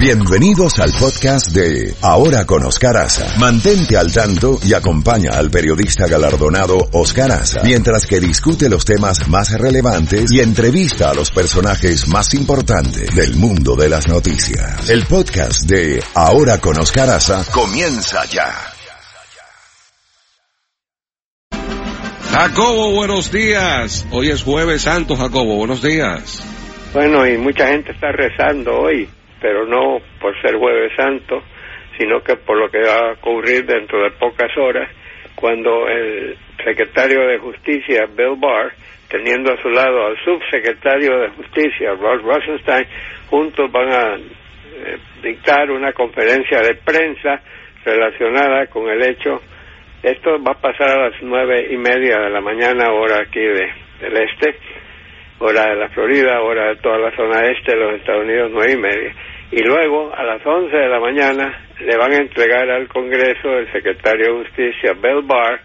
Bienvenidos al podcast de Ahora con Oscar Aza. Mantente al tanto y acompaña al periodista galardonado Oscar Aza mientras que discute los temas más relevantes y entrevista a los personajes más importantes del mundo de las noticias. El podcast de Ahora con Oscar Aza comienza ya. Jacobo, buenos días. Hoy es jueves santo, Jacobo, buenos días. Bueno, y mucha gente está rezando hoy, pero no por ser jueves santo, sino que por lo que va a ocurrir dentro de pocas horas, cuando el secretario de Justicia, Bill Barr, teniendo a su lado al subsecretario de Justicia, Rod Rosenstein, juntos van a eh, dictar una conferencia de prensa relacionada con el hecho, esto va a pasar a las nueve y media de la mañana, hora aquí de, del este, hora de la Florida, hora de toda la zona este de los Estados Unidos, nueve y media. Y luego, a las once de la mañana, le van a entregar al Congreso el secretario de Justicia, Bill Barr,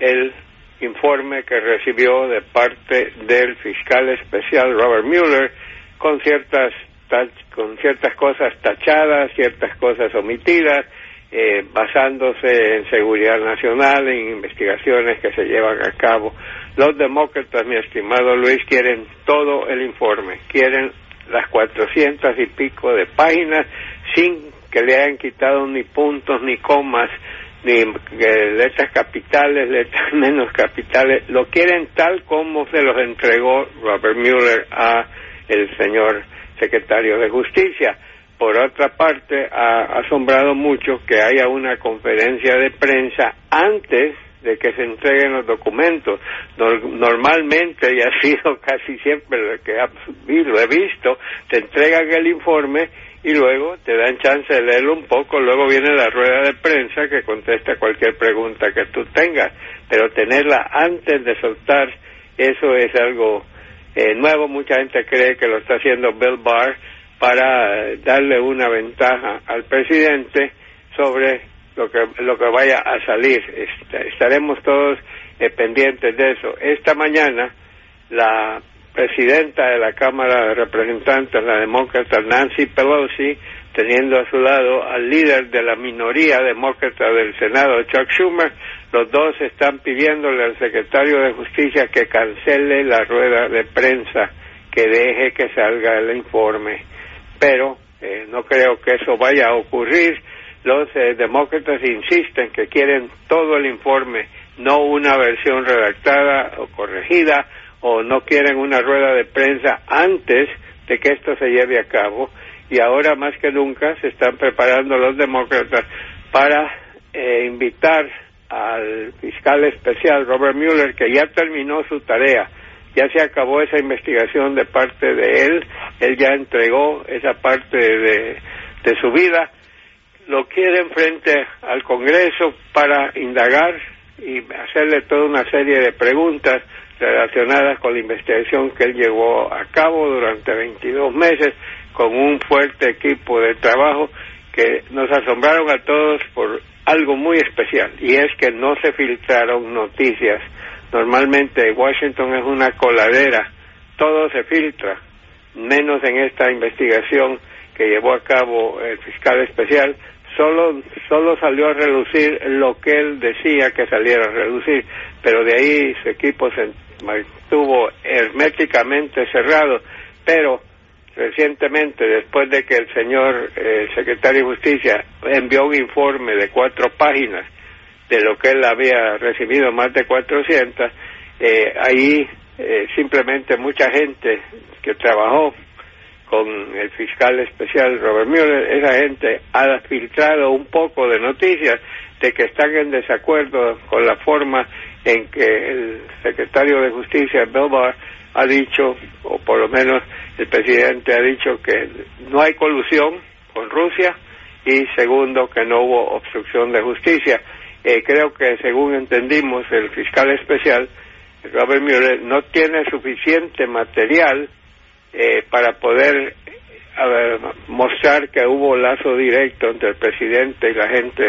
el informe que recibió de parte del fiscal especial Robert Mueller con ciertas con ciertas cosas tachadas, ciertas cosas omitidas, eh, basándose en seguridad nacional, en investigaciones que se llevan a cabo. Los demócratas, mi estimado Luis, quieren todo el informe, quieren las cuatrocientas y pico de páginas sin que le hayan quitado ni puntos ni comas ni letras capitales, letras menos capitales, lo quieren tal como se los entregó Robert Mueller a el señor secretario de Justicia. Por otra parte, ha asombrado mucho que haya una conferencia de prensa antes de que se entreguen los documentos. normalmente, y ha sido casi siempre lo que lo he visto, te entregan el informe y luego te dan chance de leerlo un poco, luego viene la rueda de prensa que contesta cualquier pregunta que tú tengas, pero tenerla antes de soltar, eso es algo eh, nuevo, mucha gente cree que lo está haciendo Bill Barr para darle una ventaja al presidente sobre lo que lo que vaya a salir. estaremos todos eh, pendientes de eso. Esta mañana la presidenta de la Cámara de Representantes, la demócrata Nancy Pelosi, teniendo a su lado al líder de la minoría demócrata del Senado, Chuck Schumer, los dos están pidiéndole al secretario de Justicia que cancele la rueda de prensa, que deje que salga el informe. Pero eh, no creo que eso vaya a ocurrir. Los eh, demócratas insisten que quieren todo el informe, no una versión redactada o corregida o no quieren una rueda de prensa antes de que esto se lleve a cabo. Y ahora más que nunca se están preparando los demócratas para eh, invitar al fiscal especial Robert Mueller que ya terminó su tarea, ya se acabó esa investigación de parte de él, él ya entregó esa parte de, de su vida, lo quieren frente al Congreso para indagar y hacerle toda una serie de preguntas relacionadas con la investigación que él llevó a cabo durante 22 meses con un fuerte equipo de trabajo que nos asombraron a todos por algo muy especial y es que no se filtraron noticias. Normalmente Washington es una coladera, todo se filtra, menos en esta investigación que llevó a cabo el fiscal especial, solo, solo salió a relucir lo que él decía que saliera a relucir, pero de ahí su equipo se mantuvo herméticamente cerrado, pero recientemente, después de que el señor eh, secretario de Justicia envió un informe de cuatro páginas de lo que él había recibido, más de 400, eh, ahí eh, simplemente mucha gente que trabajó con el fiscal especial Robert Mueller, esa gente ha filtrado un poco de noticias de que están en desacuerdo con la forma en que el secretario de Justicia, Bill Barr, ha dicho, o por lo menos el presidente ha dicho que no hay colusión con Rusia y segundo, que no hubo obstrucción de justicia. Eh, creo que según entendimos, el fiscal especial, Robert Mueller, no tiene suficiente material eh, para poder mostrar que hubo lazo directo entre el presidente y la gente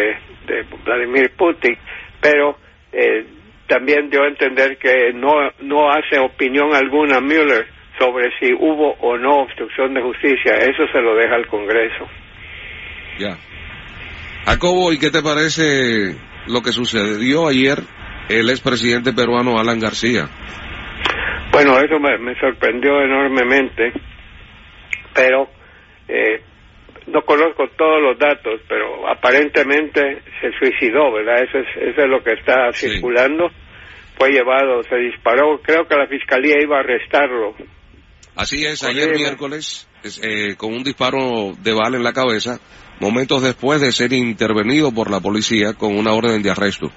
de Vladimir Putin, pero eh, también dio a entender que no, no hace opinión alguna Mueller sobre si hubo o no obstrucción de justicia. Eso se lo deja al Congreso. Ya. Jacobo, ¿y qué te parece lo que sucedió ayer el expresidente peruano Alan García? Bueno, eso me, me sorprendió enormemente, pero eh, no conozco todos los datos, pero aparentemente se suicidó, ¿verdad? Eso es, eso es lo que está Sí. circulando. Fue llevado, se disparó, creo que la fiscalía iba a arrestarlo. Así es, ayer miércoles, es, eh, con un disparo de bala en la cabeza, momentos después de ser intervenido por la policía con una orden de arresto.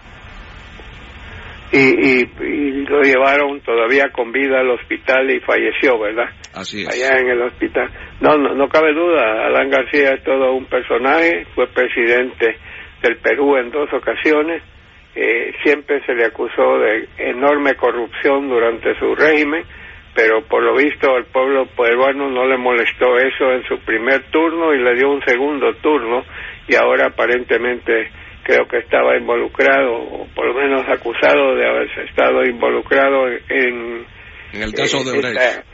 Y, y, y lo llevaron todavía con vida al hospital y falleció, ¿verdad? Así es. allá en el hospital. No, no, no cabe duda, Alan García es todo un personaje, fue presidente del Perú en dos ocasiones, eh, siempre se le acusó de enorme corrupción durante su régimen, pero por lo visto al pueblo peruano no le molestó eso en su primer turno y le dio un segundo turno y ahora aparentemente creo que estaba involucrado, o por lo menos acusado de haberse estado involucrado en En el caso de Brecht.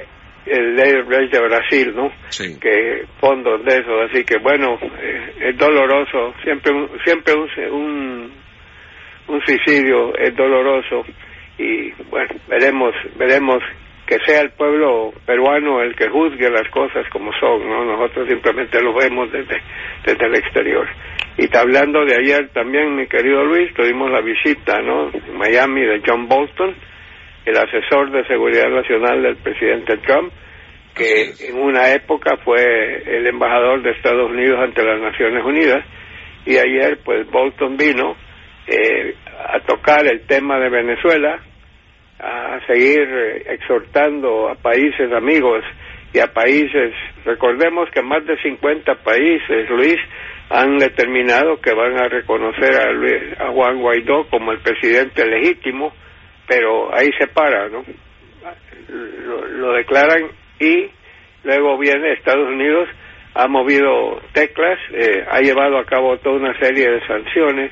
el de Brasil, ¿no? Sí. Que fondos de eso, así que bueno, eh, es doloroso, siempre siempre un, un, un suicidio es doloroso y bueno, veremos, veremos que sea el pueblo peruano el que juzgue las cosas como son, ¿no? Nosotros simplemente lo vemos desde, desde el exterior. Y hablando de ayer también, mi querido Luis, tuvimos la visita, ¿no? En Miami de John Bolton, el asesor de seguridad nacional del presidente Trump, que en una época fue el embajador de Estados Unidos ante las Naciones Unidas, y ayer pues Bolton vino eh, a tocar el tema de Venezuela, a seguir exhortando a países amigos y a países, recordemos que más de 50 países, Luis, han determinado que van a reconocer a, Luis- a Juan Guaidó como el presidente legítimo, pero ahí se para, ¿no? Lo, lo declaran y luego viene Estados Unidos, ha movido teclas, eh, ha llevado a cabo toda una serie de sanciones,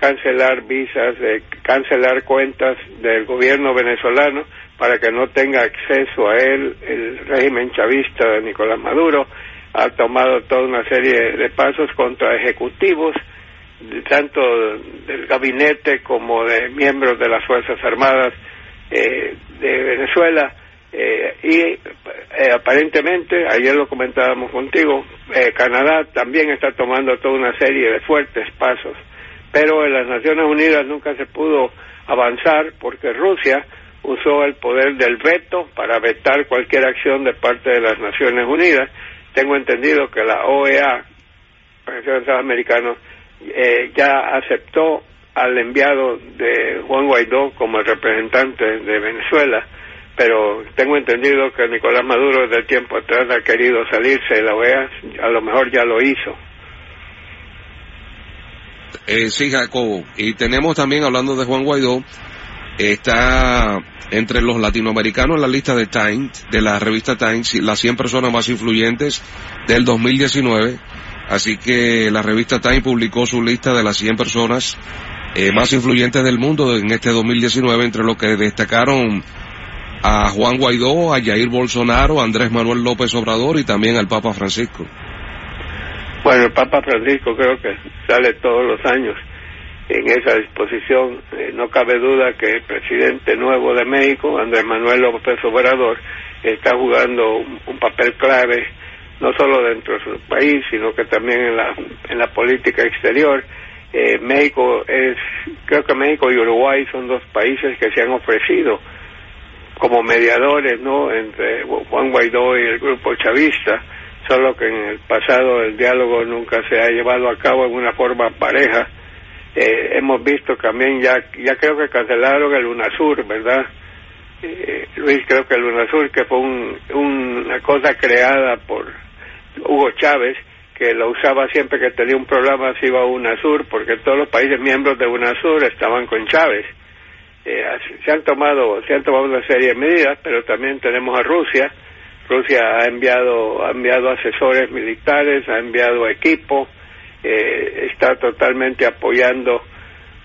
cancelar visas, eh, cancelar cuentas del gobierno venezolano para que no tenga acceso a él el régimen chavista de Nicolás Maduro, ha tomado toda una serie de pasos contra ejecutivos, tanto del gabinete como de miembros de las Fuerzas Armadas eh, de Venezuela. eh, y eh, aparentemente, ayer lo comentábamos contigo, eh, Canadá también está tomando toda una serie de fuertes pasos pero en las Naciones Unidas nunca se pudo avanzar porque Rusia usó el poder del veto para vetar cualquier acción de parte de las Naciones Unidas. Tengo entendido que la OEA, Organización de Estados Americanos, eh, ya aceptó al enviado de Juan Guaidó como el representante de Venezuela, pero tengo entendido que Nicolás Maduro de tiempo atrás ha querido salirse de la OEA, a lo mejor ya lo hizo. Eh, sí, Jacobo. Y tenemos también, hablando de Juan Guaidó, está entre los latinoamericanos en la lista de Times, de la revista Times, las 100 personas más influyentes del 2019. Así que la revista Time publicó su lista de las 100 personas eh, más influyentes del mundo en este 2019, entre los que destacaron a Juan Guaidó, a Jair Bolsonaro, a Andrés Manuel López Obrador y también al Papa Francisco. Bueno, el Papa Francisco creo que sale todos los años en esa disposición. Eh, no cabe duda que el presidente nuevo de México, Andrés Manuel López Obrador, está jugando un, un papel clave no solo dentro de su país, sino que también en la, en la política exterior. Eh, México es, creo que México y Uruguay son dos países que se han ofrecido como mediadores, ¿no? Entre Juan Guaidó y el grupo chavista, solo que en el pasado el diálogo nunca se ha llevado a cabo en una forma pareja. Eh, hemos visto también ya, creo que cancelaron el UNASUR, ¿verdad? Eh, Luis, creo que el UNASUR, que fue un, una cosa creada por Hugo Chávez, que lo usaba siempre que tenía un problema, se iba a UNASUR, porque todos los países miembros de UNASUR estaban con Chávez. Eh, se han tomado se han tomado una serie de medidas, pero también tenemos a Rusia. Rusia ha enviado ha enviado asesores militares, ha enviado equipo, eh, está totalmente apoyando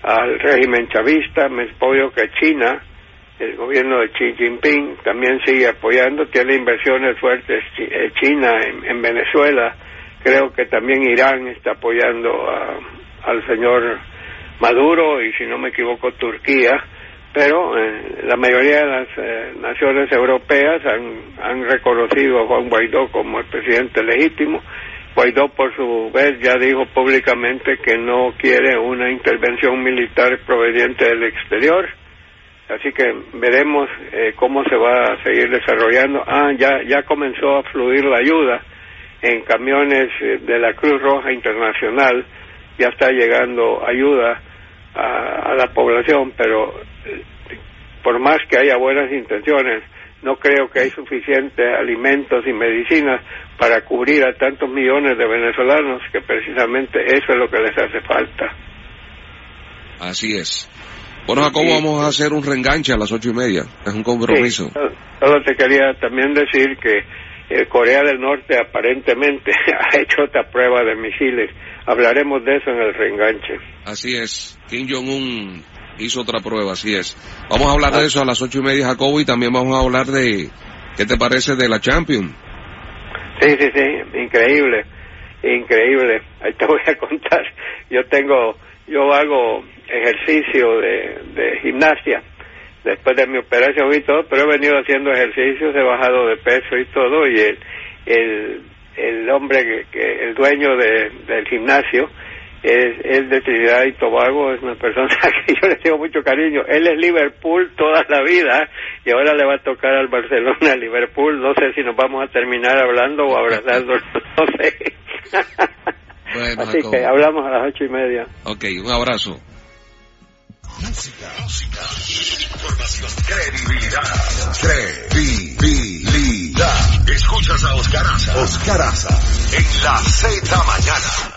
al régimen chavista. Me apoyo que China, el gobierno de Xi Jinping, también sigue apoyando, tiene inversiones fuertes China en, en Venezuela, creo que también Irán está apoyando al señor Maduro y si no me equivoco Turquía, pero eh, la mayoría de las eh, naciones europeas han, han reconocido a Juan Guaidó como el presidente legítimo. Guaidó por su vez ya dijo públicamente que no quiere una intervención militar proveniente del exterior. Así que veremos eh, cómo se va a seguir desarrollando. Ah, ya, ya comenzó a fluir la ayuda en camiones de la Cruz Roja Internacional. Ya está llegando ayuda a, la población, pero eh, por más que haya buenas intenciones, no creo que hay suficientes alimentos y medicinas para cubrir a tantos millones de venezolanos que precisamente eso es lo que les hace falta. Así es. Bueno, Jacobo, vamos a hacer un reenganche a las ocho y media. Es un compromiso. solo te quería también decir que eh, Corea del Norte aparentemente ha hecho otra prueba de misiles. Hablaremos de eso en el reenganche. Así es. Kim Jong-un hizo otra prueba, así es. Vamos a hablar de ah. eso a las ocho y media, Jacobo, y también vamos a hablar de, ¿qué te parece de la Champions? Sí, sí, sí, increíble, increíble. Ahí te voy a contar. Yo tengo, yo hago ejercicio de, de gimnasia después de mi operación y todo, pero he venido haciendo ejercicios, he bajado de peso y todo, y el, el, el hombre, que, el dueño de, del gimnasio, es, es, de Trinidad y Tobago, es una persona que yo le tengo mucho cariño. Él es Liverpool toda la vida y ahora le va a tocar al Barcelona, Liverpool. No sé si nos vamos a terminar hablando o abrazando, no sé. Así que hablamos a las ocho y media. Ok, un abrazo. Música, música, información, credibilidad, credibilidad. Escuchas a Oscar Aza. Oscar Aza. En la Z mañana.